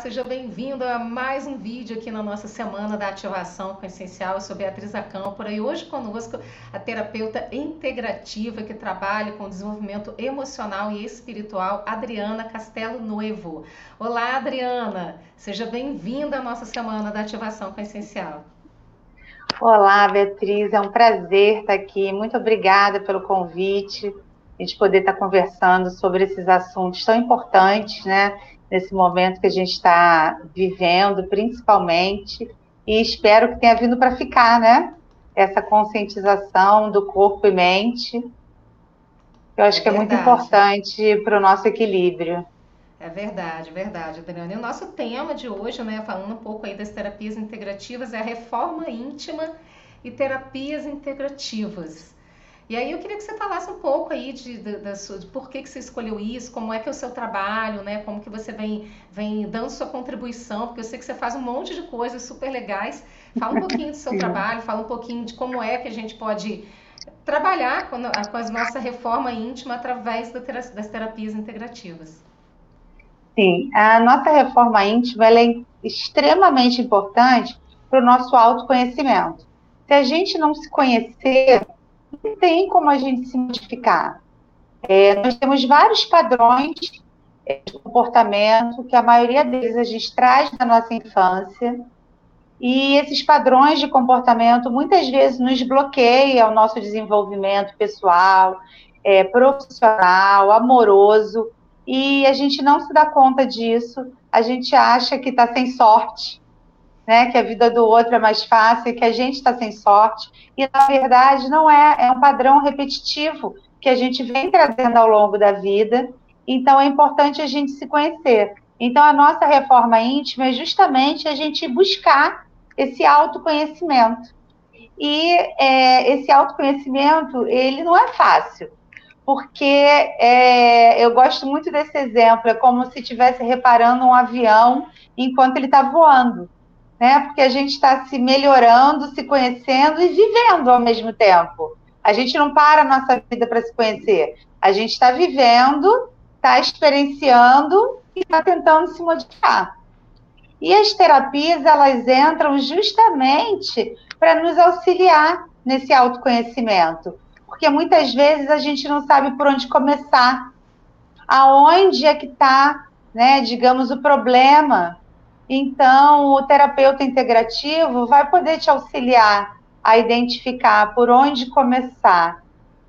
Seja bem-vindo a mais um vídeo aqui na nossa semana da ativação com Essencial. Eu sou Beatriz Acâmpora e hoje conosco a terapeuta integrativa que trabalha com desenvolvimento emocional e espiritual, Adriana Castelo Noivo. Olá, Adriana, seja bem-vinda à nossa semana da ativação com Essencial. Olá, Beatriz, é um prazer estar aqui. Muito obrigada pelo convite, a gente poder estar conversando sobre esses assuntos tão importantes, né? Nesse momento que a gente está vivendo, principalmente, e espero que tenha vindo para ficar, né? Essa conscientização do corpo e mente, eu acho é que é muito importante para o nosso equilíbrio. É verdade, verdade, Adriana. E o nosso tema de hoje, né, falando um pouco aí das terapias integrativas, é a reforma íntima e terapias integrativas. E aí eu queria que você falasse um pouco aí de, de, de, de, por que, que você escolheu isso, como é que é o seu trabalho, né? Como que você vem, vem dando sua contribuição, porque eu sei que você faz um monte de coisas super legais. Fala um pouquinho do seu trabalho, fala um pouquinho de como é que a gente pode trabalhar com, com a nossa reforma íntima através das terapias integrativas. Sim, a nossa reforma íntima é extremamente importante para o nosso autoconhecimento. Se a gente não se conhecer, não tem como a gente se modificar. É, nós temos vários padrões é, de comportamento, que a maioria deles a gente traz da nossa infância, e esses padrões de comportamento muitas vezes nos bloqueiam o nosso desenvolvimento pessoal, é, profissional, amoroso, e a gente não se dá conta disso, a gente acha que está sem sorte, né, que a vida do outro é mais fácil, que a gente está sem sorte, e na verdade não é, é um padrão repetitivo que a gente vem trazendo ao longo da vida, então é importante a gente se conhecer. Então a nossa reforma íntima é justamente a gente buscar esse autoconhecimento. E é, esse autoconhecimento, ele não é fácil, porque é, eu gosto muito desse exemplo, é como se estivesse reparando um avião enquanto ele está voando né? Porque a gente está se melhorando, se conhecendo e vivendo ao mesmo tempo. A gente não para a nossa vida para se conhecer. A gente está vivendo, está experienciando e está tentando se modificar. E as terapias, elas entram justamente para nos auxiliar nesse autoconhecimento. Porque muitas vezes a gente não sabe por onde começar. Aonde é que está, né, digamos, o problema então, o terapeuta integrativo vai poder te auxiliar a identificar por onde começar.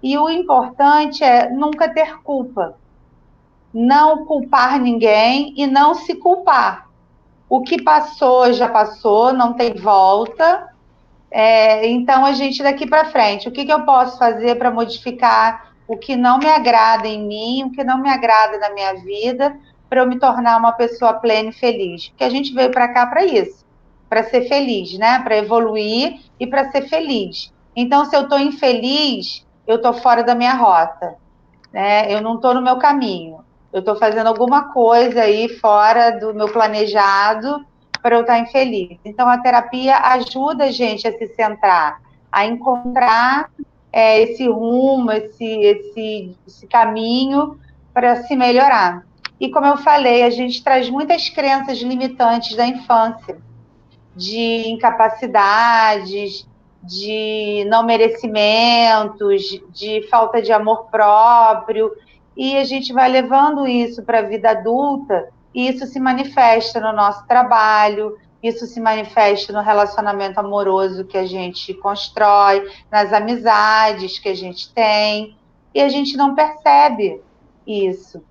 E o importante é nunca ter culpa. Não culpar ninguém e não se culpar. O que passou já passou, não tem volta. É, então, a gente daqui para frente, o que, que eu posso fazer para modificar o que não me agrada em mim, o que não me agrada na minha vida, para eu me tornar uma pessoa plena e feliz. Porque a gente veio para cá para isso, para ser feliz, né? Para evoluir e para ser feliz. Então, se eu estou infeliz, eu estou fora da minha rota, né? Eu não estou no meu caminho. Eu estou fazendo alguma coisa aí fora do meu planejado para eu estar infeliz. Então, a terapia ajuda a gente a se centrar, a encontrar é, esse rumo, esse, esse, esse caminho para se melhorar. E como eu falei, a gente traz muitas crenças limitantes da infância, de incapacidades, de não merecimentos, de falta de amor próprio, e a gente vai levando isso para a vida adulta, e isso se manifesta no nosso trabalho, isso se manifesta no relacionamento amoroso que a gente constrói, nas amizades que a gente tem, e a gente não percebe isso.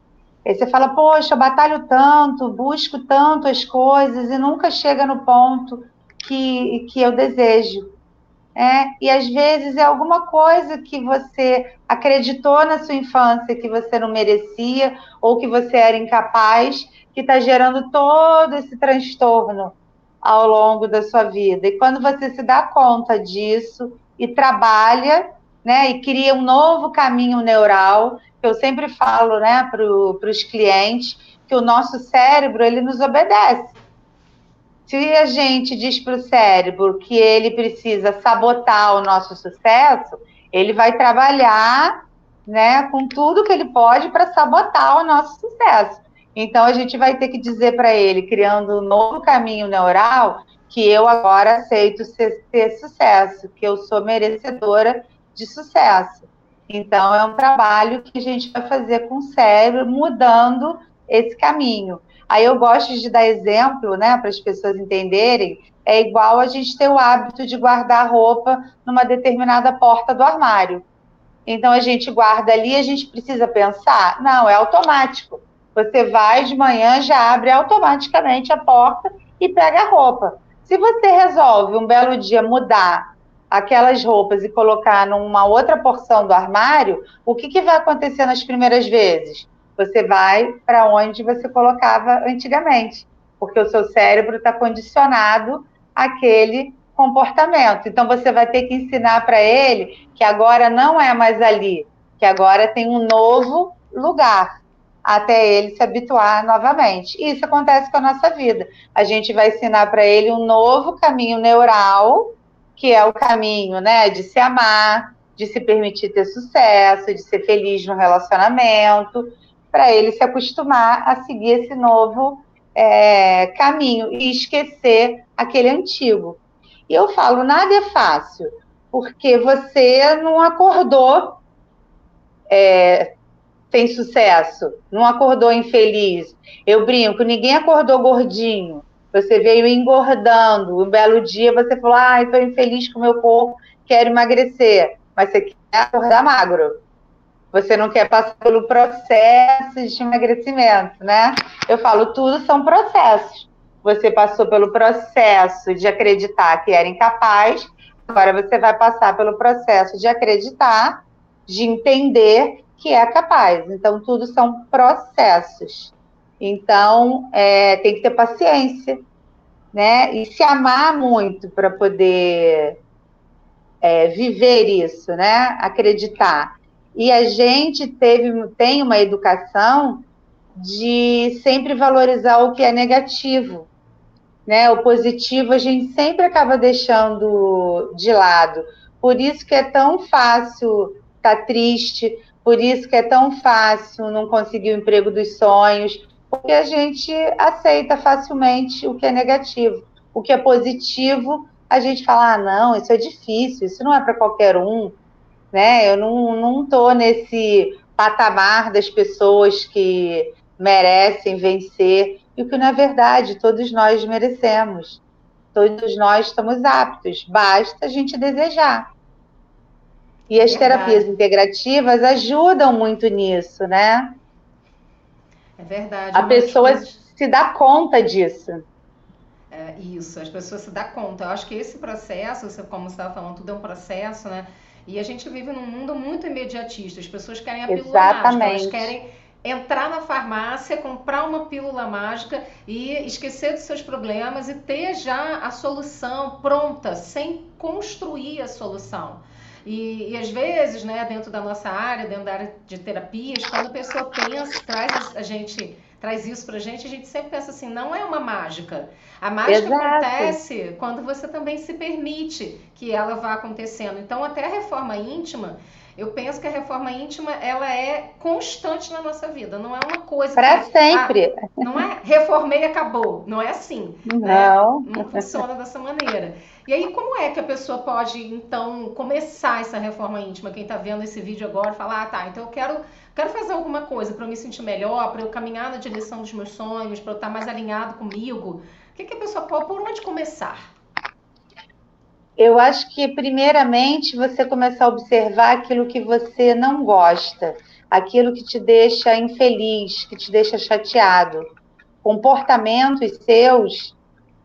Você fala, poxa, eu batalho tanto, busco tanto as coisas e nunca chega no ponto que, que eu desejo. É, e às vezes é alguma coisa que você acreditou na sua infância que você não merecia ou que você era incapaz, que está gerando todo esse transtorno ao longo da sua vida. E quando você se dá conta disso e trabalha, né, e cria um novo caminho neural, eu sempre falo né, para os clientes que o nosso cérebro ele nos obedece. Se a gente diz para o cérebro que ele precisa sabotar o nosso sucesso, ele vai trabalhar né, com tudo que ele pode para sabotar o nosso sucesso. Então a gente vai ter que dizer para ele, criando um novo caminho neural, que eu agora aceito ser, ter sucesso, que eu sou merecedora de sucesso. Então é um trabalho que a gente vai fazer com o cérebro, mudando esse caminho. Aí eu gosto de dar exemplo, né, para as pessoas entenderem. É igual a gente ter o hábito de guardar roupa numa determinada porta do armário. Então a gente guarda ali, a gente precisa pensar? Não, é automático. Você vai de manhã, já abre automaticamente a porta e pega a roupa. Se você resolve um belo dia mudar aquelas roupas e colocar numa outra porção do armário, o que, que vai acontecer nas primeiras vezes? Você vai para onde você colocava antigamente, porque o seu cérebro está condicionado àquele comportamento. Então você vai ter que ensinar para ele que agora não é mais ali, que agora tem um novo lugar até ele se habituar novamente. Isso acontece com a nossa vida. A gente vai ensinar para ele um novo caminho neural, que é o caminho, né, de se amar, de se permitir ter sucesso, de ser feliz no relacionamento, para ele se acostumar a seguir esse novo é, caminho e esquecer aquele antigo. E eu falo, nada é fácil, porque você não acordou é, sem sucesso, não acordou infeliz. Eu brinco, ninguém acordou gordinho. Você veio engordando. Um belo dia você falou, ah, estou infeliz com o meu corpo, quero emagrecer. Mas você quer acordar magro. Você não quer passar pelo processo de emagrecimento, né? Eu falo, tudo são processos. Você passou pelo processo de acreditar que era incapaz, agora você vai passar pelo processo de acreditar, de entender que é capaz. Então, tudo são processos. Então, é, tem que ter paciência, né? E se amar muito para poder é, viver isso, né? Acreditar. E a gente teve, tem uma educação de sempre valorizar o que é negativo né? O positivo a gente sempre acaba deixando de lado. Por isso que é tão fácil estar tá triste, por isso que é tão fácil não conseguir o emprego dos sonhos, porque a gente aceita facilmente o que é negativo. O que é positivo, a gente fala: ah, não, isso é difícil, isso não é para qualquer um. Né? Eu não, não tô nesse patamar das pessoas que merecem vencer e o que na verdade todos nós merecemos. Todos nós estamos aptos, basta a gente desejar. E as terapias integrativas ajudam muito nisso, né? É verdade. A pessoa se dá conta disso. É, isso, as pessoas se dão conta. Eu acho que esse processo, como você estava falando, tudo é um processo, né? E a gente vive num mundo muito imediatista. As pessoas querem a pílula mágica, elas querem entrar na farmácia, comprar uma pílula mágica e esquecer dos seus problemas e ter já a solução pronta, sem construir a solução. E, e, às vezes, né, dentro da nossa área, dentro da área de terapias, quando a pessoa pensa, traz a gente, traz isso pra gente, a gente sempre pensa assim, não é uma mágica. A mágica Exato. acontece quando você também se permite que ela vá acontecendo. Então, até a reforma íntima, eu penso que a reforma íntima ela é constante na nossa vida, não é uma coisa para sempre. Ah, não é reformei e acabou, não é assim. Né? Não, né? não funciona dessa maneira. E aí como é que a pessoa pode então começar essa reforma íntima? Quem está vendo esse vídeo agora fala, ah, tá, então eu quero quero fazer alguma coisa para eu me sentir melhor, para eu caminhar na direção dos meus sonhos, para eu estar mais alinhado comigo. O que, que a pessoa pode, por onde começar? Eu acho que, primeiramente, você começar a observar aquilo que você não gosta, aquilo que te deixa infeliz, que te deixa chateado. Comportamentos seus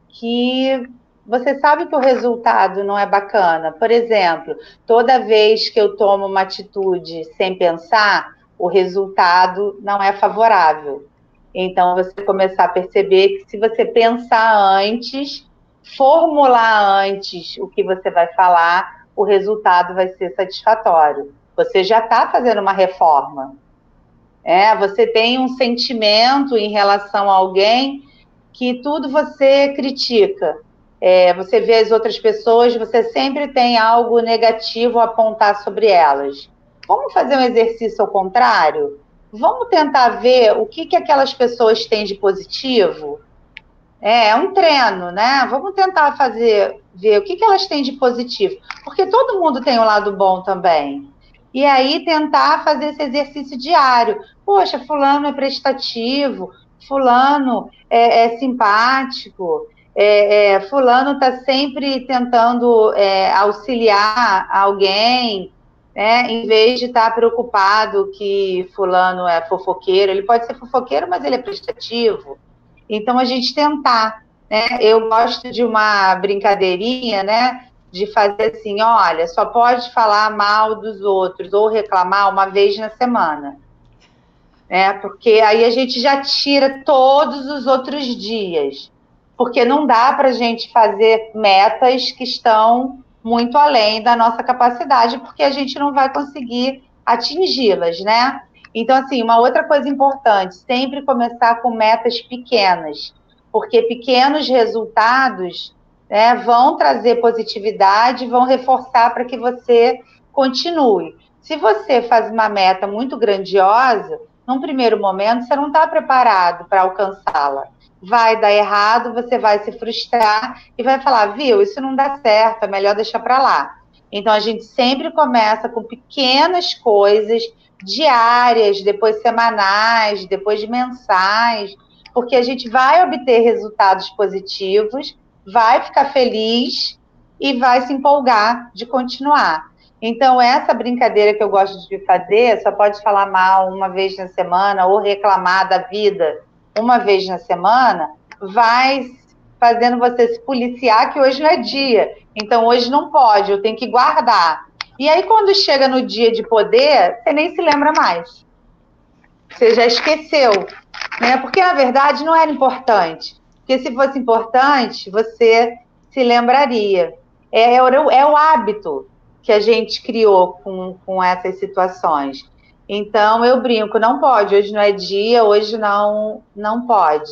que você sabe que o resultado não é bacana. Por exemplo, toda vez que eu tomo uma atitude sem pensar, o resultado não é favorável. Então, você começar a perceber que se você pensar antes, formular antes o que você vai falar, o resultado vai ser satisfatório. Você já está fazendo uma reforma. É, você tem um sentimento em relação a alguém que tudo você critica. É, você vê as outras pessoas, você sempre tem algo negativo a apontar sobre elas. Vamos fazer um exercício ao contrário? vamos tentar ver o que, que aquelas pessoas têm de positivo? É, é um treino, né? Vamos tentar fazer, ver o que, que elas têm de positivo. Porque todo mundo tem um lado bom também. E aí tentar fazer esse exercício diário. Poxa, fulano é prestativo, fulano é, é simpático, é, é, fulano está sempre tentando é, auxiliar alguém, né, em vez de estar tá preocupado que fulano é fofoqueiro. Ele pode ser fofoqueiro, mas ele é prestativo. Então, a gente tentar. Né, eu gosto de uma brincadeirinha, né? De fazer assim, olha, só pode falar mal dos outros ou reclamar uma vez na semana. Né, porque aí a gente já tira todos os outros dias porque não dá para a gente fazer metas que estão muito além da nossa capacidade, porque a gente não vai conseguir atingi-las, né? Então, assim, uma outra coisa importante, sempre começar com metas pequenas, porque pequenos resultados né, vão trazer positividade, vão reforçar para que você continue. Se você faz uma meta muito grandiosa, num primeiro momento você não está preparado para alcançá-la vai dar errado, você vai se frustrar e vai falar, viu, isso não dá certo, é melhor deixar para lá. Então a gente sempre começa com pequenas coisas diárias, depois semanais, depois mensais, porque a gente vai obter resultados positivos, vai ficar feliz e vai se empolgar de continuar. Então, essa brincadeira que eu gosto de fazer, só pode falar mal uma vez na semana ou reclamar da vida uma vez na semana, vai fazendo você se policiar que hoje não é dia. Então hoje não pode, eu tenho que guardar. E aí quando chega no dia de poder, você nem se lembra mais. Você já esqueceu, né? Porque na verdade não era importante. Porque se fosse importante, você se lembraria. É, é, é o hábito que a gente criou com, com essas situações. Então eu brinco, não pode, hoje não é dia, hoje não não pode,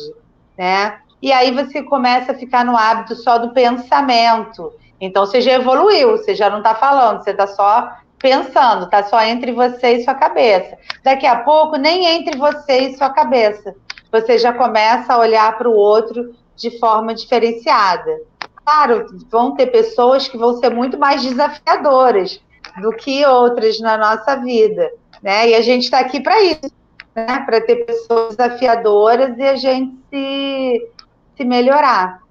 né? E aí você começa a ficar no hábito só do pensamento. Então você já evoluiu, você já não está falando, você está só pensando, está só entre você e sua cabeça. Daqui a pouco, nem entre você e sua cabeça. Você já começa a olhar para o outro de forma diferenciada. Claro, vão ter pessoas que vão ser muito mais desafiadoras do que outras na nossa vida né? E a gente está aqui para isso, né? Para ter pessoas desafiadoras e a gente se, se melhorar.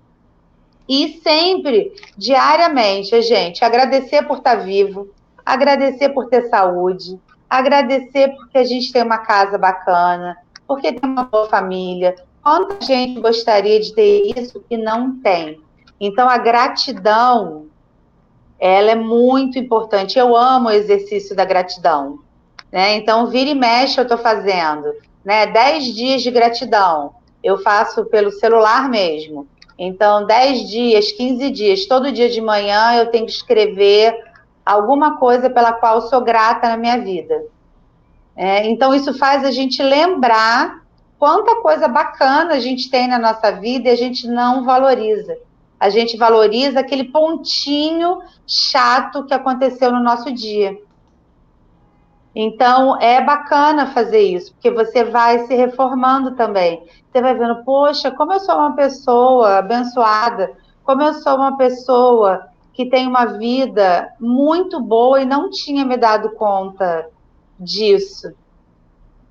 E sempre, diariamente, a gente agradecer por estar tá vivo, agradecer por ter saúde, agradecer porque a gente tem uma casa bacana, porque tem uma boa família. Quanta gente gostaria de ter isso e não tem? Então, a gratidão, ela é muito importante. Eu amo o exercício da gratidão. Né? Então, vira e mexe eu estou fazendo. Né? 10 dias de gratidão. Eu faço pelo celular mesmo. Então, 10 dias, 15 dias, todo dia de manhã eu tenho que escrever alguma coisa pela qual sou grata na minha vida. É, então, isso faz a gente lembrar quanta coisa bacana a gente tem na nossa vida e a gente não valoriza. A gente valoriza aquele pontinho chato que aconteceu no nosso dia. Então, é bacana fazer isso, porque você vai se reformando também. Você vai vendo, poxa, como eu sou uma pessoa abençoada, como eu sou uma pessoa que tem uma vida muito boa e não tinha me dado conta disso,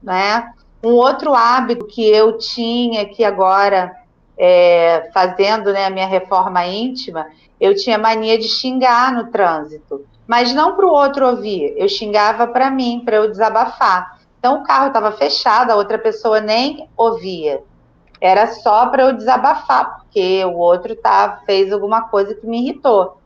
né? Um outro hábito que eu tinha, que agora, é, fazendo né, a minha reforma íntima, eu tinha mania de xingar no trânsito mas não para o outro ouvir. Eu xingava para mim, para eu desabafar. Então o carro estava fechado, a outra pessoa nem ouvia. Era só para eu desabafar, porque o outro tá, fez alguma coisa que me irritou.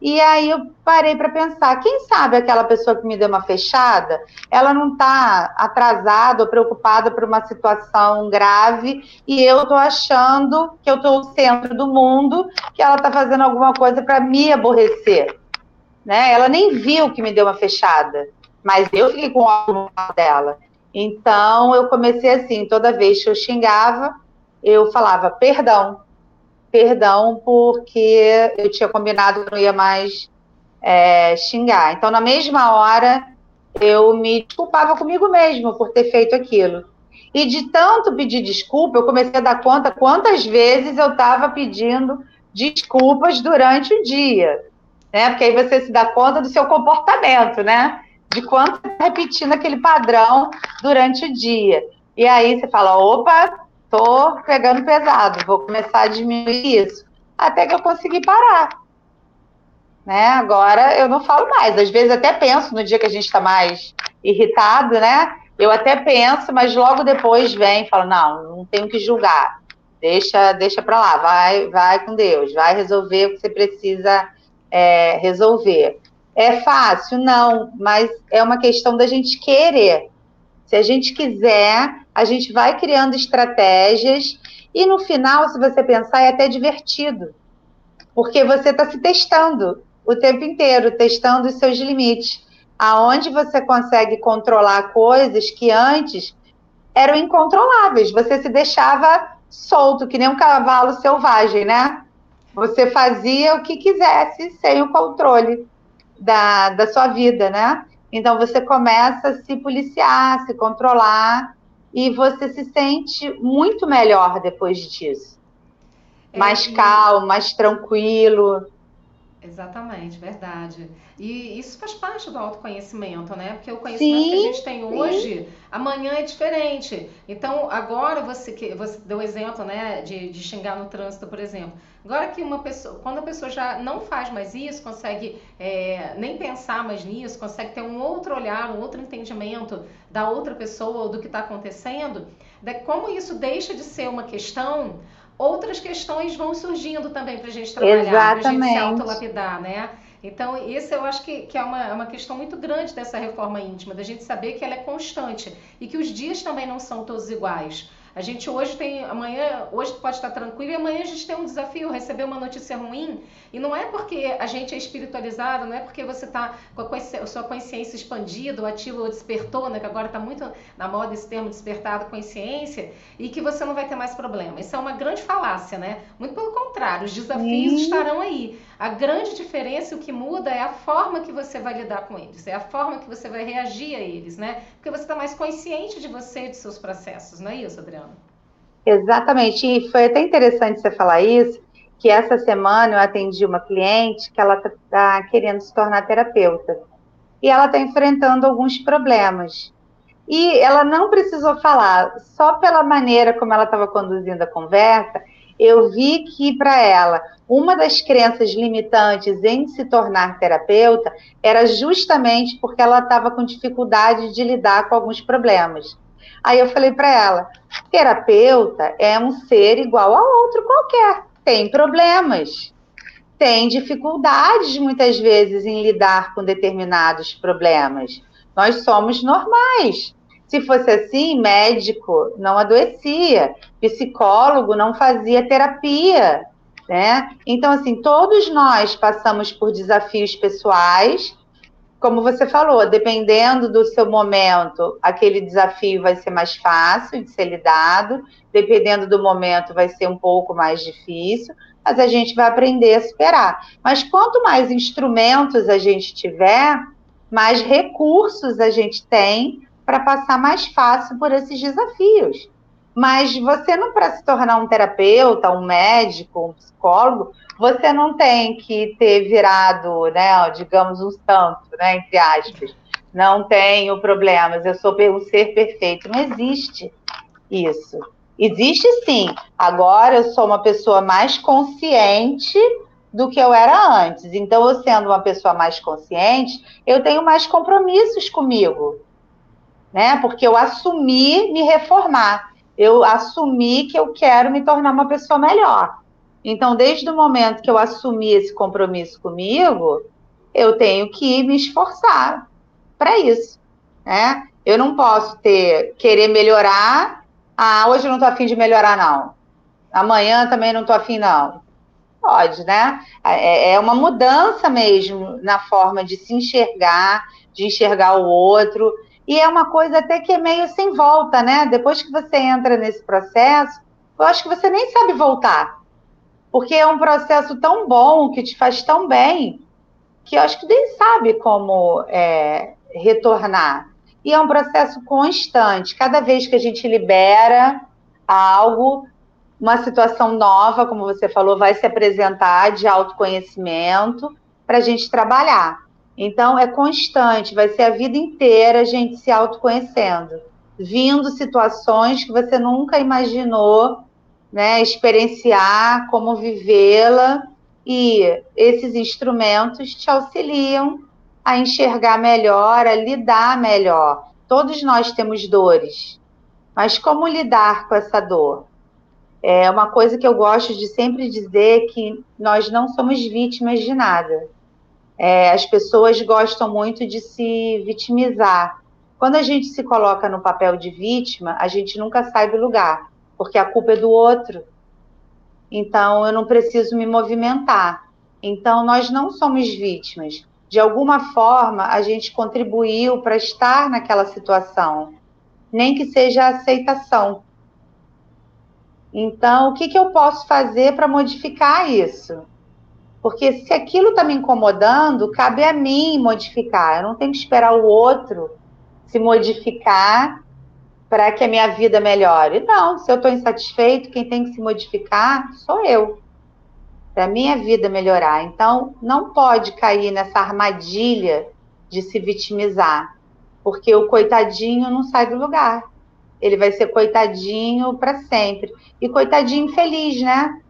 E aí eu parei para pensar, quem sabe aquela pessoa que me deu uma fechada, ela não está atrasada ou preocupada por uma situação grave e eu estou achando que eu estou o centro do mundo, que ela está fazendo alguma coisa para me aborrecer né? Ela nem viu que me deu uma fechada, mas eu fiquei com o no dela. Então eu comecei assim, toda vez que eu xingava, eu falava perdão, perdão, porque eu tinha combinado que não ia mais é, xingar. Então na mesma hora eu me desculpava comigo mesma por ter feito aquilo. E de tanto pedir desculpa, eu comecei a dar conta quantas vezes eu estava pedindo desculpas durante o dia. Né? Porque aí você se dá conta do seu comportamento, né? De quanto tá repetindo aquele padrão durante o dia. E aí você fala, opa, tô pegando pesado, vou começar a diminuir isso. Até que eu consegui parar. Né? Agora eu não falo mais. Às vezes até penso no dia que a gente está mais irritado, né? Eu até penso, mas logo depois vem e falo, não, não tenho que julgar. Deixa, deixa para lá, vai, vai com Deus, vai resolver o que você precisa é, resolver. É fácil? Não, mas é uma questão da gente querer. Se a gente quiser, a gente vai criando estratégias e no final, se você pensar, é até divertido, porque você está se testando o tempo inteiro, testando os seus limites aonde você consegue controlar coisas que antes eram incontroláveis. Você se deixava solto, que nem um cavalo selvagem, né? Você fazia o que quisesse sem o controle da, da sua vida, né? Então você começa a se policiar, se controlar e você se sente muito melhor depois disso. É, mais calmo, mais tranquilo. Exatamente, verdade. E isso faz parte do autoconhecimento, né? Porque o conhecimento sim, que a gente tem hoje, sim. amanhã é diferente. Então, agora você que você deu exemplo, né, de, de xingar no trânsito, por exemplo. Agora que uma pessoa, quando a pessoa já não faz mais isso, consegue é, nem pensar mais nisso, consegue ter um outro olhar, um outro entendimento da outra pessoa ou do que está acontecendo, de como isso deixa de ser uma questão, outras questões vão surgindo também para a gente trabalhar, para a gente se autolapidar, né? Então, isso eu acho que, que é uma, é uma questão muito grande dessa reforma íntima, da gente saber que ela é constante e que os dias também não são todos iguais. A gente hoje tem, amanhã, hoje pode estar tranquilo e amanhã a gente tem um desafio, receber uma notícia ruim. E não é porque a gente é espiritualizado, não é porque você está com a, sua consciência expandida, ou ativa ou despertou, né? Que agora está muito na moda esse termo despertado consciência, e que você não vai ter mais problema. Isso é uma grande falácia, né? Muito pelo contrário, os desafios Sim. estarão aí. A grande diferença, o que muda é a forma que você vai lidar com eles, é a forma que você vai reagir a eles, né? Porque você está mais consciente de você e de seus processos, não é isso, Adriana? Exatamente, e foi até interessante você falar isso, que essa semana eu atendi uma cliente que ela está tá querendo se tornar terapeuta. E ela está enfrentando alguns problemas. E ela não precisou falar, só pela maneira como ela estava conduzindo a conversa, eu vi que para ela uma das crenças limitantes em se tornar terapeuta era justamente porque ela estava com dificuldade de lidar com alguns problemas. Aí eu falei para ela: terapeuta é um ser igual a outro qualquer, tem problemas, tem dificuldades muitas vezes em lidar com determinados problemas. Nós somos normais. Se fosse assim, médico não adoecia, psicólogo não fazia terapia, né? Então, assim, todos nós passamos por desafios pessoais como você falou, dependendo do seu momento, aquele desafio vai ser mais fácil de ser lidado, dependendo do momento, vai ser um pouco mais difícil, mas a gente vai aprender a superar. Mas quanto mais instrumentos a gente tiver, mais recursos a gente tem para passar mais fácil por esses desafios. Mas você não para se tornar um terapeuta, um médico, um psicólogo, você não tem que ter virado, né, digamos, um santo, né, entre aspas. Não tenho problemas, eu sou um ser perfeito. Não existe isso. Existe sim. Agora eu sou uma pessoa mais consciente do que eu era antes. Então, eu sendo uma pessoa mais consciente, eu tenho mais compromissos comigo, né? Porque eu assumi me reformar eu assumi que eu quero me tornar uma pessoa melhor. Então, desde o momento que eu assumi esse compromisso comigo, eu tenho que me esforçar para isso, né? Eu não posso ter querer melhorar. Ah, hoje eu não estou afim de melhorar não. Amanhã também não estou afim não. Pode, né? É, é uma mudança mesmo na forma de se enxergar, de enxergar o outro e é uma coisa até que é meio sem volta, né? Depois que você entra nesse processo, eu acho que você nem sabe voltar. Porque é um processo tão bom, que te faz tão bem, que eu acho que nem sabe como é, retornar. E é um processo constante. Cada vez que a gente libera algo, uma situação nova, como você falou, vai se apresentar de autoconhecimento para a gente trabalhar. Então, é constante, vai ser a vida inteira a gente se autoconhecendo, vindo situações que você nunca imaginou né, experienciar, como vivê-la, e esses instrumentos te auxiliam a enxergar melhor, a lidar melhor. Todos nós temos dores, mas como lidar com essa dor? É uma coisa que eu gosto de sempre dizer que nós não somos vítimas de nada. É, as pessoas gostam muito de se vitimizar. Quando a gente se coloca no papel de vítima, a gente nunca sai do lugar, porque a culpa é do outro. Então, eu não preciso me movimentar. Então, nós não somos vítimas. De alguma forma, a gente contribuiu para estar naquela situação, nem que seja aceitação. Então, o que, que eu posso fazer para modificar isso? Porque se aquilo está me incomodando, cabe a mim modificar. Eu não tenho que esperar o outro se modificar para que a minha vida melhore. Não, se eu estou insatisfeito, quem tem que se modificar sou eu. Para a minha vida melhorar. Então, não pode cair nessa armadilha de se vitimizar, porque o coitadinho não sai do lugar. Ele vai ser coitadinho para sempre. E coitadinho feliz, né?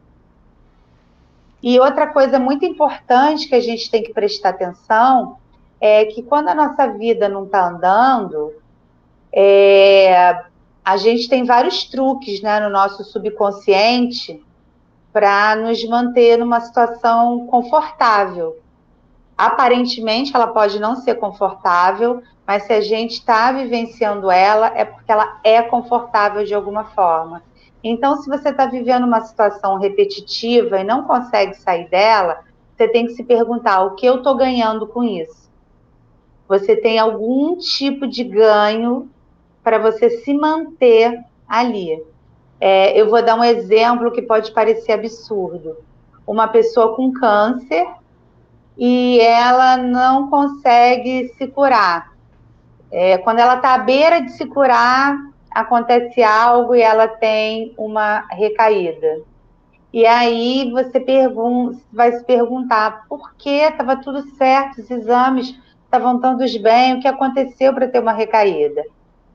E outra coisa muito importante que a gente tem que prestar atenção é que quando a nossa vida não está andando, é, a gente tem vários truques né, no nosso subconsciente para nos manter numa situação confortável. Aparentemente, ela pode não ser confortável, mas se a gente está vivenciando ela, é porque ela é confortável de alguma forma. Então, se você está vivendo uma situação repetitiva e não consegue sair dela, você tem que se perguntar: o que eu estou ganhando com isso? Você tem algum tipo de ganho para você se manter ali. É, eu vou dar um exemplo que pode parecer absurdo. Uma pessoa com câncer e ela não consegue se curar. É, quando ela está à beira de se curar, acontece algo e ela tem uma recaída. E aí você vai se perguntar por que estava tudo certo, os exames estavam todos bem, o que aconteceu para ter uma recaída?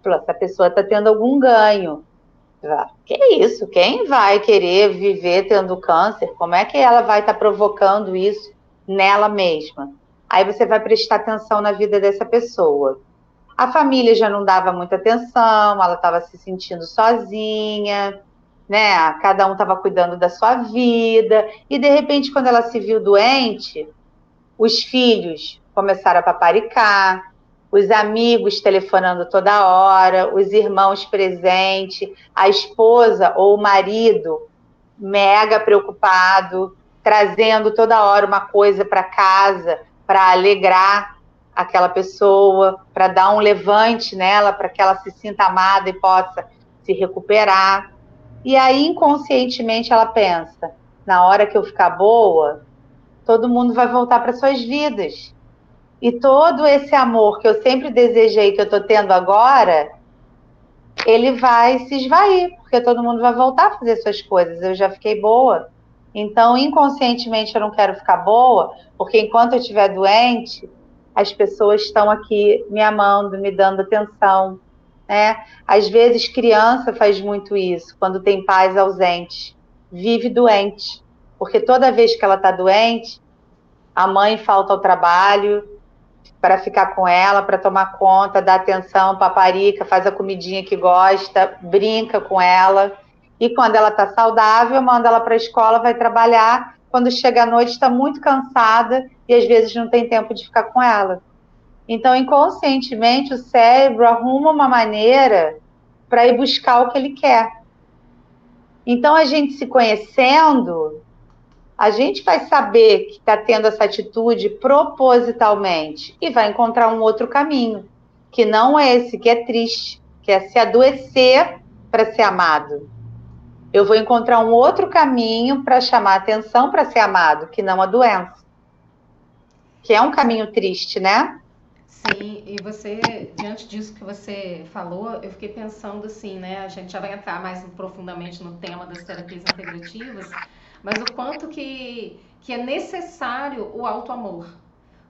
Essa pessoa está tendo algum ganho. Que isso? Quem vai querer viver tendo câncer? Como é que ela vai estar tá provocando isso nela mesma? Aí você vai prestar atenção na vida dessa pessoa. A família já não dava muita atenção, ela estava se sentindo sozinha, né? Cada um estava cuidando da sua vida. E de repente, quando ela se viu doente, os filhos começaram a paparicar, os amigos telefonando toda hora, os irmãos presentes, a esposa ou o marido mega preocupado, trazendo toda hora uma coisa para casa para alegrar aquela pessoa, para dar um levante nela, para que ela se sinta amada e possa se recuperar. E aí, inconscientemente, ela pensa: na hora que eu ficar boa, todo mundo vai voltar para suas vidas. E todo esse amor que eu sempre desejei, que eu estou tendo agora, ele vai se esvair, porque todo mundo vai voltar a fazer suas coisas. Eu já fiquei boa. Então, inconscientemente, eu não quero ficar boa, porque enquanto eu estiver doente, as pessoas estão aqui me amando, me dando atenção. Né? Às vezes, criança faz muito isso, quando tem pais ausentes, vive doente, porque toda vez que ela está doente, a mãe falta ao trabalho para ficar com ela, para tomar conta, dá atenção, paparica, faz a comidinha que gosta, brinca com ela. E quando ela está saudável, manda ela para a escola, vai trabalhar. Quando chega à noite, está muito cansada e às vezes não tem tempo de ficar com ela. Então, inconscientemente, o cérebro arruma uma maneira para ir buscar o que ele quer. Então, a gente se conhecendo, a gente vai saber que está tendo essa atitude propositalmente e vai encontrar um outro caminho, que não é esse, que é triste, que é se adoecer para ser amado. Eu vou encontrar um outro caminho para chamar atenção para ser amado, que não a doença que é um caminho triste, né? Sim, e você, diante disso que você falou, eu fiquei pensando assim, né? A gente já vai entrar mais profundamente no tema das terapias integrativas, mas o quanto que, que é necessário o auto-amor.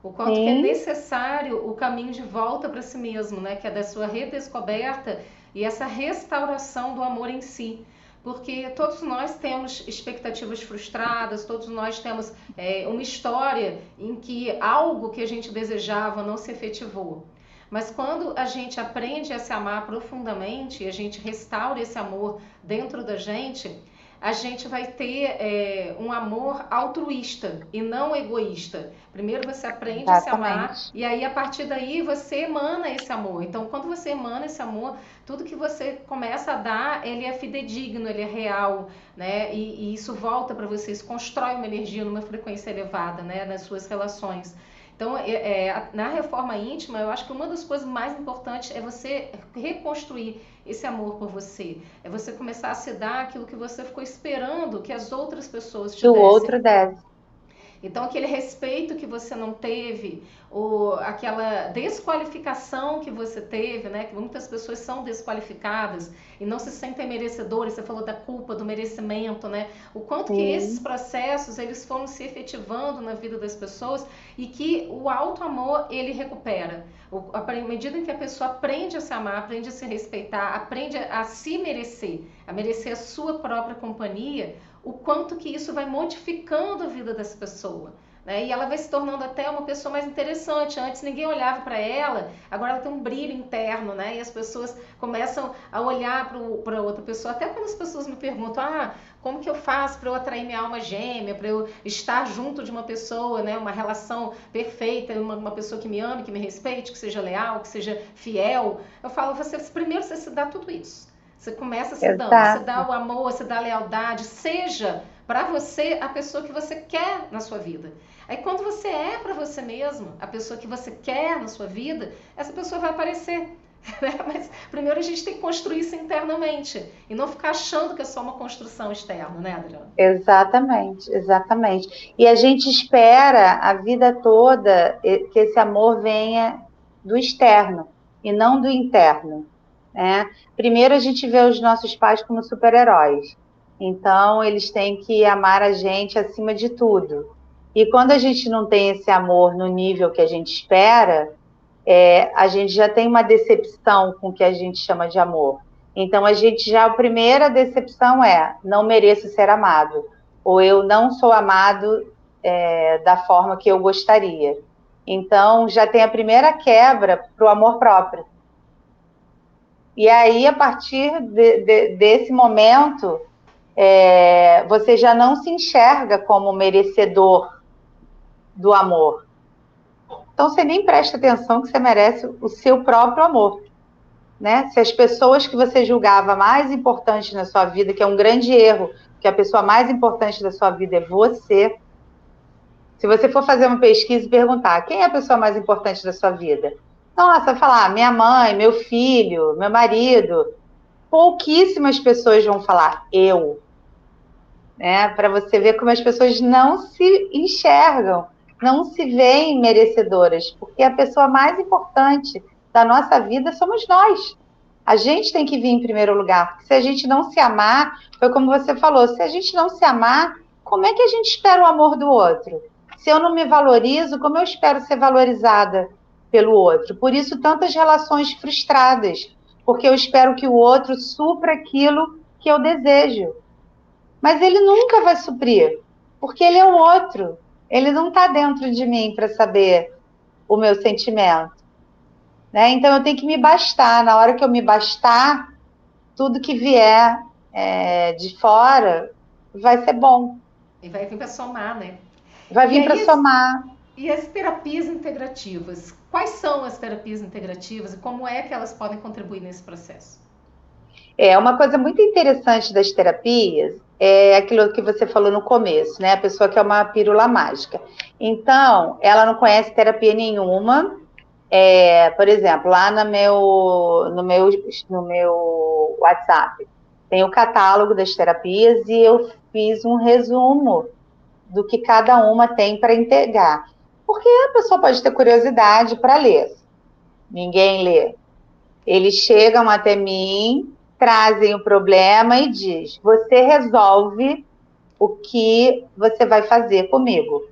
O quanto Sim. que é necessário o caminho de volta para si mesmo, né? Que é da sua redescoberta e essa restauração do amor em si porque todos nós temos expectativas frustradas, todos nós temos é, uma história em que algo que a gente desejava não se efetivou. Mas quando a gente aprende a se amar profundamente, a gente restaura esse amor dentro da gente, a gente vai ter é, um amor altruísta e não egoísta. Primeiro você aprende Exatamente. a se amar e aí a partir daí você emana esse amor. Então, quando você emana esse amor, tudo que você começa a dar, ele é fidedigno, ele é real, né? E, e isso volta para você, isso constrói uma energia numa frequência elevada, né? Nas suas relações. Então, é, é, na reforma íntima, eu acho que uma das coisas mais importantes é você reconstruir esse amor por você. É você começar a se dar aquilo que você ficou esperando que as outras pessoas te que dessem. o outro desse. Então, aquele respeito que você não teve, ou aquela desqualificação que você teve, né? Que muitas pessoas são desqualificadas e não se sentem merecedoras. Você falou da culpa, do merecimento, né? O quanto Sim. que esses processos eles foram se efetivando na vida das pessoas e que o alto amor ele recupera. O, à medida em que a pessoa aprende a se amar, aprende a se respeitar, aprende a, a se merecer, a merecer a sua própria companhia, o quanto que isso vai modificando a vida dessa pessoa. Né? E ela vai se tornando até uma pessoa mais interessante. Antes ninguém olhava para ela, agora ela tem um brilho interno, né? E as pessoas começam a olhar para outra pessoa. Até quando as pessoas me perguntam, ah, como que eu faço para eu atrair minha alma gêmea, para eu estar junto de uma pessoa, né? Uma relação perfeita, uma, uma pessoa que me ame, que me respeite, que seja leal, que seja fiel. Eu falo, você primeiro você se dá tudo isso. Você começa se dando, você dá o amor, você dá a lealdade, seja para você a pessoa que você quer na sua vida. Aí quando você é para você mesmo, a pessoa que você quer na sua vida, essa pessoa vai aparecer. Né? Mas primeiro a gente tem que construir isso internamente e não ficar achando que é só uma construção externa, né, Adriana? Exatamente, exatamente. E a gente espera a vida toda que esse amor venha do externo e não do interno. Né? Primeiro, a gente vê os nossos pais como super-heróis. Então, eles têm que amar a gente acima de tudo. E quando a gente não tem esse amor no nível que a gente espera, é, a gente já tem uma decepção com o que a gente chama de amor. Então, a gente já, a primeira decepção é: não mereço ser amado, ou eu não sou amado é, da forma que eu gostaria. Então, já tem a primeira quebra para o amor próprio. E aí, a partir de, de, desse momento, é, você já não se enxerga como merecedor do amor. Então, você nem presta atenção que você merece o seu próprio amor. Né? Se as pessoas que você julgava mais importantes na sua vida, que é um grande erro, que a pessoa mais importante da sua vida é você. Se você for fazer uma pesquisa e perguntar quem é a pessoa mais importante da sua vida, nossa, vai falar minha mãe, meu filho, meu marido. Pouquíssimas pessoas vão falar eu. Né? Para você ver como as pessoas não se enxergam, não se veem merecedoras, porque a pessoa mais importante da nossa vida somos nós. A gente tem que vir em primeiro lugar, porque se a gente não se amar, foi como você falou, se a gente não se amar, como é que a gente espera o amor do outro? Se eu não me valorizo, como eu espero ser valorizada? Pelo outro. Por isso, tantas relações frustradas, porque eu espero que o outro supra aquilo que eu desejo. Mas ele nunca vai suprir, porque ele é o outro. Ele não está dentro de mim para saber o meu sentimento. Né? Então, eu tenho que me bastar. Na hora que eu me bastar, tudo que vier é, de fora vai ser bom. E vai vir para somar, né? Vai vir para somar. E as terapias integrativas? Quais são as terapias integrativas e como é que elas podem contribuir nesse processo? É, uma coisa muito interessante das terapias é aquilo que você falou no começo, né? A pessoa que é uma pílula mágica. Então, ela não conhece terapia nenhuma. É, por exemplo, lá no meu, no, meu, no meu WhatsApp tem o catálogo das terapias e eu fiz um resumo do que cada uma tem para entregar. Porque a pessoa pode ter curiosidade para ler. ninguém lê. Eles chegam até mim, trazem o problema e diz: você resolve o que você vai fazer comigo,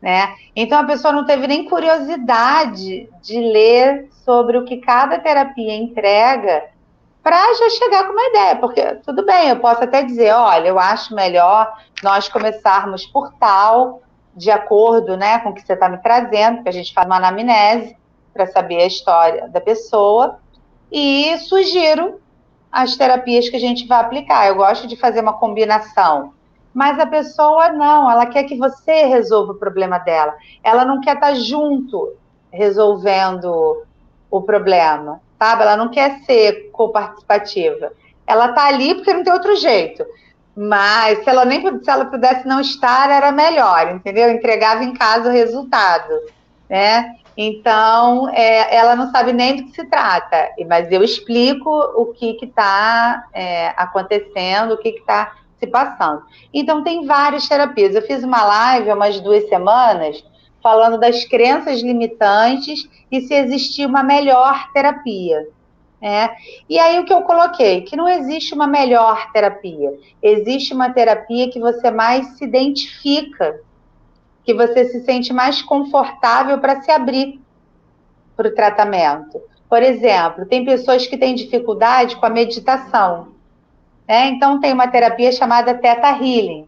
né? Então a pessoa não teve nem curiosidade de ler sobre o que cada terapia entrega para já chegar com uma ideia, porque tudo bem, eu posso até dizer, olha, eu acho melhor nós começarmos por tal, de acordo, né, com o que você está me trazendo, que a gente faz uma anamnese para saber a história da pessoa e sugiro as terapias que a gente vai aplicar. Eu gosto de fazer uma combinação. Mas a pessoa não, ela quer que você resolva o problema dela. Ela não quer estar junto resolvendo o problema, sabe? Ela não quer ser coparticipativa. Ela está ali porque não tem outro jeito. Mas se ela nem se ela pudesse não estar, era melhor, entendeu? Entregava em casa o resultado, né? Então, é, ela não sabe nem do que se trata, mas eu explico o que está é, acontecendo, o que está se passando. Então, tem várias terapias. Eu fiz uma live há umas duas semanas falando das crenças limitantes e se existia uma melhor terapia. Né? E aí o que eu coloquei? Que não existe uma melhor terapia. Existe uma terapia que você mais se identifica que você se sente mais confortável para se abrir para o tratamento. Por exemplo, tem pessoas que têm dificuldade com a meditação. Né? Então, tem uma terapia chamada Theta Healing,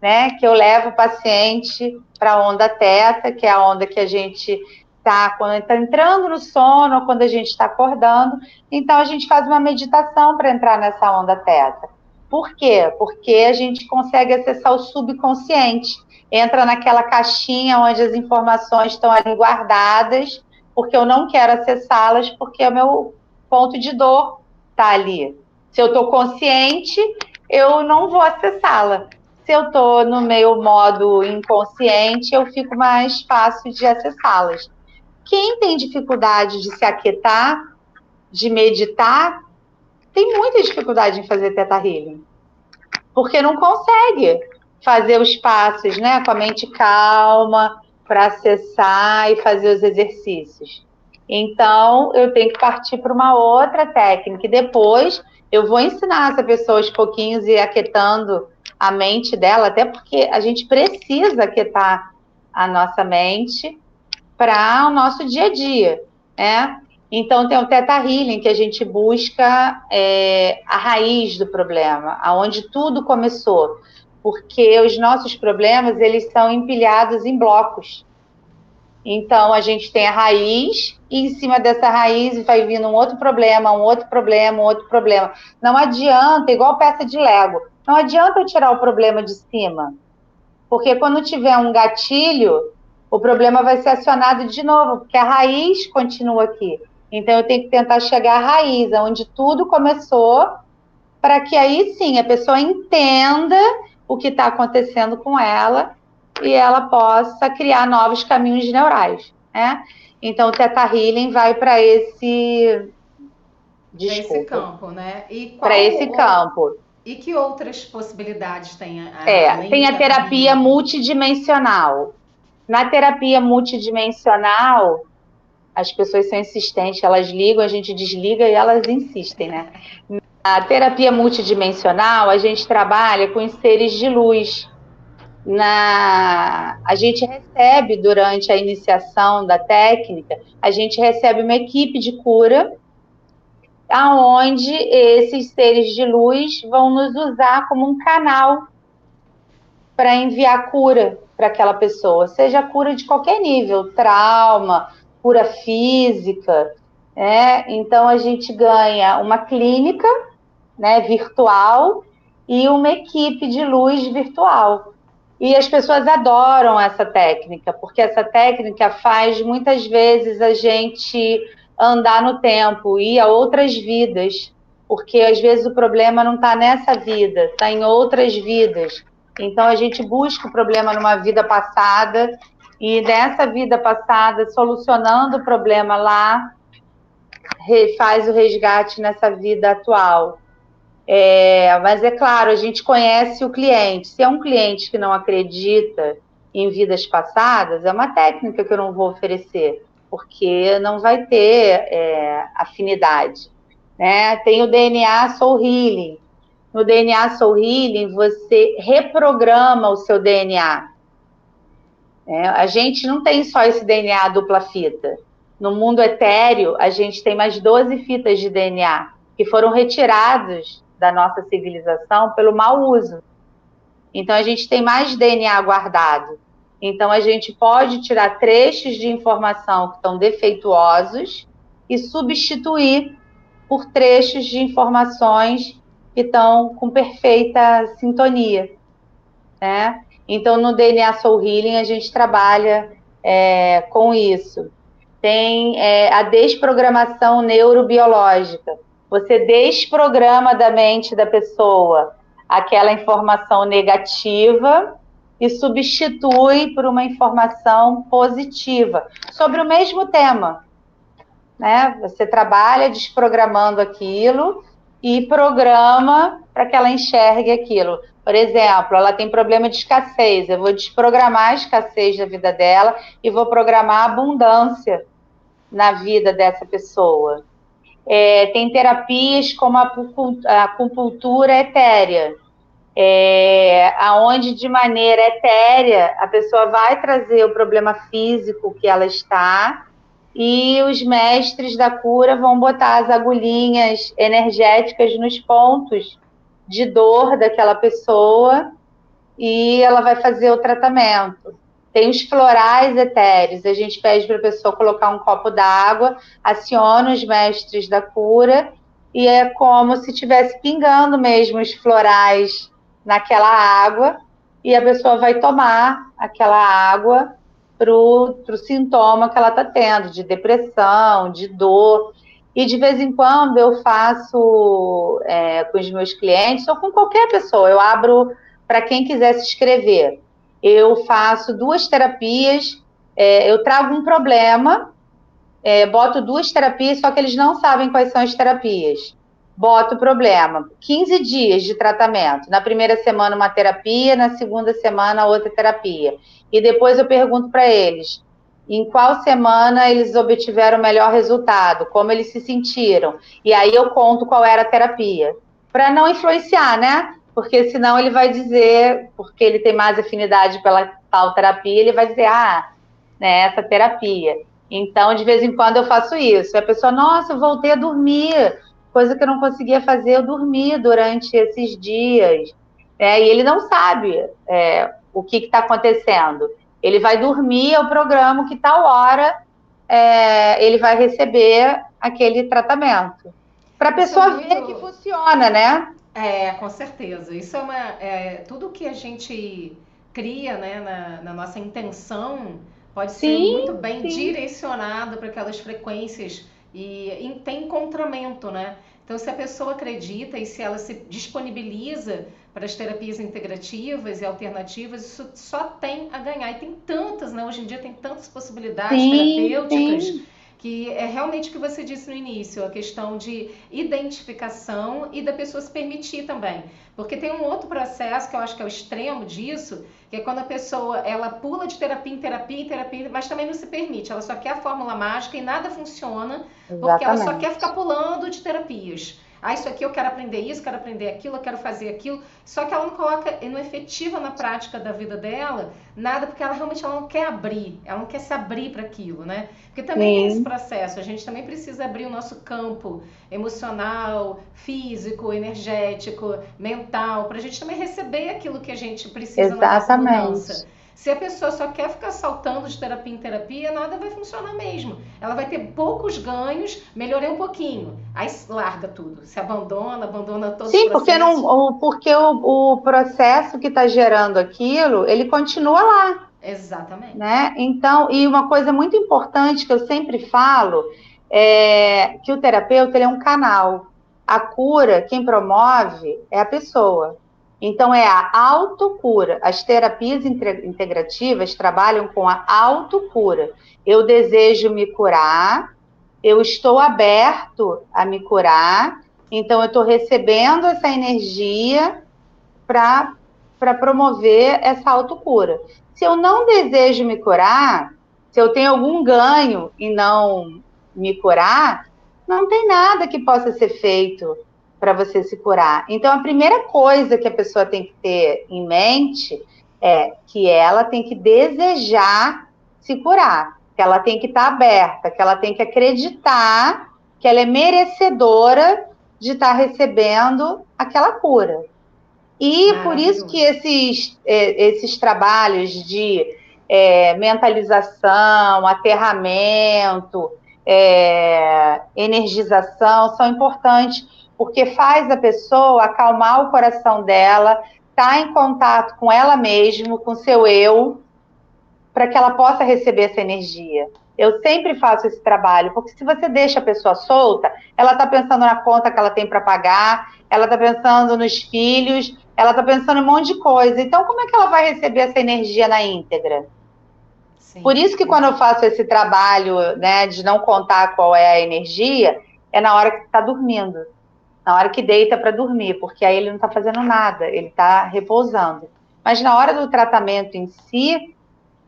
né? que eu levo o paciente para a onda Theta, que é a onda que a gente está quando está entrando no sono ou quando a gente está acordando. Então, a gente faz uma meditação para entrar nessa onda Theta. Por quê? Porque a gente consegue acessar o subconsciente entra naquela caixinha onde as informações estão ali guardadas, porque eu não quero acessá-las, porque o meu ponto de dor está ali. Se eu estou consciente, eu não vou acessá-la. Se eu estou no meu modo inconsciente, eu fico mais fácil de acessá-las. Quem tem dificuldade de se aquietar, de meditar, tem muita dificuldade em fazer teta healing. Porque não consegue fazer os passos, né, com a mente calma, para acessar e fazer os exercícios. Então, eu tenho que partir para uma outra técnica. E depois, eu vou ensinar essa pessoa aos pouquinhos e aquietando a mente dela, até porque a gente precisa aquietar a nossa mente para o nosso dia a dia, né? Então, tem o Teta Healing, que a gente busca é, a raiz do problema, aonde tudo começou porque os nossos problemas eles são empilhados em blocos. Então a gente tem a raiz e em cima dessa raiz vai vindo um outro problema, um outro problema, um outro problema. Não adianta, igual peça de Lego, não adianta eu tirar o problema de cima, porque quando tiver um gatilho, o problema vai ser acionado de novo, porque a raiz continua aqui. Então eu tenho que tentar chegar à raiz, onde tudo começou, para que aí sim a pessoa entenda o que está acontecendo com ela e ela possa criar novos caminhos neurais, né? Então, o Teta Healing vai para esse... Desculpa. esse campo, né? Para esse campo. E que outras possibilidades tem? A, é, tem a terapia multidimensional. Na terapia multidimensional, as pessoas são insistentes, elas ligam, a gente desliga e elas insistem, né? A terapia multidimensional, a gente trabalha com seres de luz. Na, a gente recebe durante a iniciação da técnica, a gente recebe uma equipe de cura, aonde esses seres de luz vão nos usar como um canal para enviar cura para aquela pessoa, seja cura de qualquer nível, trauma, cura física, né? Então a gente ganha uma clínica né, virtual e uma equipe de luz virtual. E as pessoas adoram essa técnica, porque essa técnica faz muitas vezes a gente andar no tempo, ir a outras vidas, porque às vezes o problema não está nessa vida, está em outras vidas. Então a gente busca o problema numa vida passada e nessa vida passada, solucionando o problema lá, faz o resgate nessa vida atual. É, mas é claro, a gente conhece o cliente. Se é um cliente que não acredita em vidas passadas, é uma técnica que eu não vou oferecer. porque não vai ter é, afinidade. Né? Tem o DNA Soul Healing. No DNA Soul Healing, você reprograma o seu DNA. É, a gente não tem só esse DNA dupla fita. No mundo etéreo, a gente tem mais 12 fitas de DNA que foram retirados da nossa civilização pelo mau uso. Então, a gente tem mais DNA guardado. Então, a gente pode tirar trechos de informação que estão defeituosos e substituir por trechos de informações que estão com perfeita sintonia. Né? Então, no DNA Soul Healing, a gente trabalha é, com isso. Tem é, a desprogramação neurobiológica. Você desprograma da mente da pessoa aquela informação negativa e substitui por uma informação positiva sobre o mesmo tema. Né? Você trabalha desprogramando aquilo e programa para que ela enxergue aquilo. Por exemplo, ela tem problema de escassez. Eu vou desprogramar a escassez da vida dela e vou programar a abundância na vida dessa pessoa. É, tem terapias como a acupuntura etérea, é, aonde de maneira etérea a pessoa vai trazer o problema físico que ela está e os mestres da cura vão botar as agulhinhas energéticas nos pontos de dor daquela pessoa e ela vai fazer o tratamento. Tem os florais etéreos, a gente pede para a pessoa colocar um copo d'água, aciona os mestres da cura e é como se estivesse pingando mesmo os florais naquela água e a pessoa vai tomar aquela água para o sintoma que ela está tendo, de depressão, de dor. E de vez em quando eu faço é, com os meus clientes ou com qualquer pessoa, eu abro para quem quiser se inscrever. Eu faço duas terapias, é, eu trago um problema, é, boto duas terapias, só que eles não sabem quais são as terapias. Boto o problema, 15 dias de tratamento. Na primeira semana, uma terapia, na segunda semana, outra terapia. E depois eu pergunto para eles: em qual semana eles obtiveram o melhor resultado, como eles se sentiram. E aí eu conto qual era a terapia. Para não influenciar, né? Porque senão ele vai dizer, porque ele tem mais afinidade pela tal terapia, ele vai dizer, ah, né, essa terapia. Então, de vez em quando eu faço isso. A pessoa, nossa, voltei a dormir, coisa que eu não conseguia fazer, eu dormi durante esses dias. É, e ele não sabe é, o que está acontecendo. Ele vai dormir, o programa que tal hora é, ele vai receber aquele tratamento. Para a pessoa muito... ver que funciona, né? É, com certeza. Isso é uma. É, tudo que a gente cria né, na, na nossa intenção pode sim, ser muito bem sim. direcionado para aquelas frequências e, e tem encontramento, né? Então, se a pessoa acredita e se ela se disponibiliza para as terapias integrativas e alternativas, isso só tem a ganhar. E tem tantas, né? Hoje em dia tem tantas possibilidades sim, terapêuticas. Sim. Que é realmente o que você disse no início, a questão de identificação e da pessoa se permitir também. Porque tem um outro processo que eu acho que é o extremo disso, que é quando a pessoa ela pula de terapia em terapia em terapia, mas também não se permite. Ela só quer a fórmula mágica e nada funciona, Exatamente. porque ela só quer ficar pulando de terapias ah, isso aqui eu quero aprender isso, quero aprender aquilo, eu quero fazer aquilo. Só que ela não coloca, não efetiva na prática da vida dela nada, porque ela realmente ela não quer abrir, ela não quer se abrir para aquilo, né? Porque também Sim. é esse processo, a gente também precisa abrir o nosso campo emocional, físico, energético, mental, para a gente também receber aquilo que a gente precisa Exatamente. na nossa mudança. Se a pessoa só quer ficar saltando de terapia em terapia, nada vai funcionar mesmo. Ela vai ter poucos ganhos, melhorei um pouquinho, aí larga tudo, se abandona, abandona todo Sim, o porque, não, porque o, o processo que está gerando aquilo, ele continua lá. Exatamente. Né? Então, e uma coisa muito importante que eu sempre falo é que o terapeuta ele é um canal. A cura, quem promove é a pessoa. Então, é a autocura. As terapias integrativas trabalham com a autocura. Eu desejo me curar, eu estou aberto a me curar, então eu estou recebendo essa energia para promover essa autocura. Se eu não desejo me curar, Se eu tenho algum ganho e não me curar, não tem nada que possa ser feito para você se curar. Então, a primeira coisa que a pessoa tem que ter em mente é que ela tem que desejar se curar, que ela tem que estar tá aberta, que ela tem que acreditar que ela é merecedora de estar tá recebendo aquela cura. E por isso que esses, é, esses trabalhos de é, mentalização, aterramento, é, energização são importantes, porque faz a pessoa acalmar o coração dela, estar tá em contato com ela mesma, com seu eu, para que ela possa receber essa energia. Eu sempre faço esse trabalho, porque se você deixa a pessoa solta, ela está pensando na conta que ela tem para pagar, ela está pensando nos filhos, ela está pensando em um monte de coisa. Então, como é que ela vai receber essa energia na íntegra? Sim. Por isso que quando eu faço esse trabalho, né, de não contar qual é a energia, é na hora que está dormindo, na hora que deita para dormir, porque aí ele não está fazendo nada, ele está repousando. Mas na hora do tratamento em si,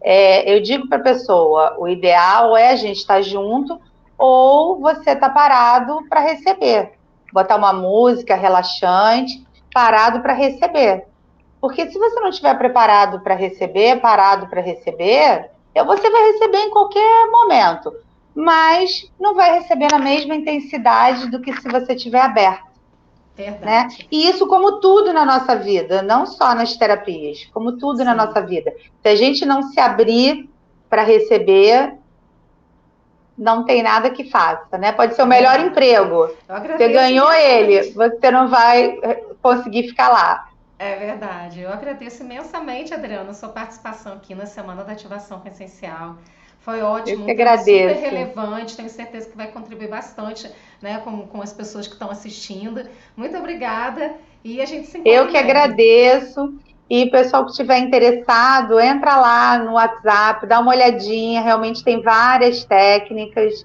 é, eu digo para a pessoa, o ideal é a gente estar tá junto ou você estar tá parado para receber, botar uma música relaxante, parado para receber. Porque se você não estiver preparado para receber, parado para receber, você vai receber em qualquer momento, mas não vai receber na mesma intensidade do que se você estiver aberto. Verdade. Né? E isso como tudo na nossa vida, não só nas terapias, como tudo Sim. na nossa vida. Se a gente não se abrir para receber, não tem nada que faça, né? Pode ser o melhor é. emprego. Você ganhou ele, você não vai eh, conseguir ficar lá. É verdade. Eu agradeço imensamente, Adriana, sua participação aqui na Semana da Ativação Essencial. Foi ótimo, Eu que agradeço. super relevante, tenho certeza que vai contribuir bastante né, com, com as pessoas que estão assistindo. Muito obrigada e a gente se encontra. Eu que agradeço. E o pessoal que estiver interessado, entra lá no WhatsApp, dá uma olhadinha. Realmente tem várias técnicas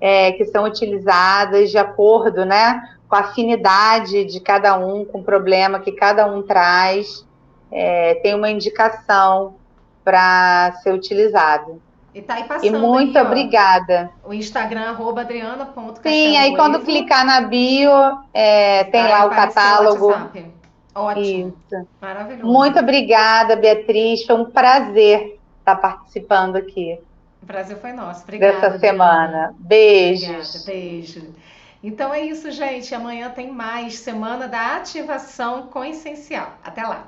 é, que são utilizadas de acordo né, com a afinidade de cada um, com o problema que cada um traz. É, tem uma indicação para ser utilizado. E tá aí passando. E muito aí, obrigada. o Instagram, arroba Sim, aí quando clicar na bio, é, tem lá o catálogo. Ótimo. Isso. Maravilhoso. Muito obrigada, Beatriz. Foi um prazer estar participando aqui. O prazer foi nosso. Obrigada. Dessa semana. Obrigada, beijo. Então é isso, gente. Amanhã tem mais Semana da Ativação com Essencial. Até lá.